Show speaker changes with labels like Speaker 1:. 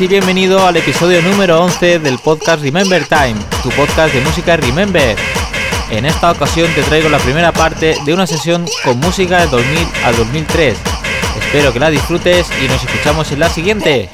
Speaker 1: Y bienvenido al episodio número 11 del podcast Remember Time, tu podcast de música Remember. En esta ocasión te traigo la primera parte de una sesión con música de 2000 a 2003. Espero que la disfrutes y nos escuchamos en la siguiente.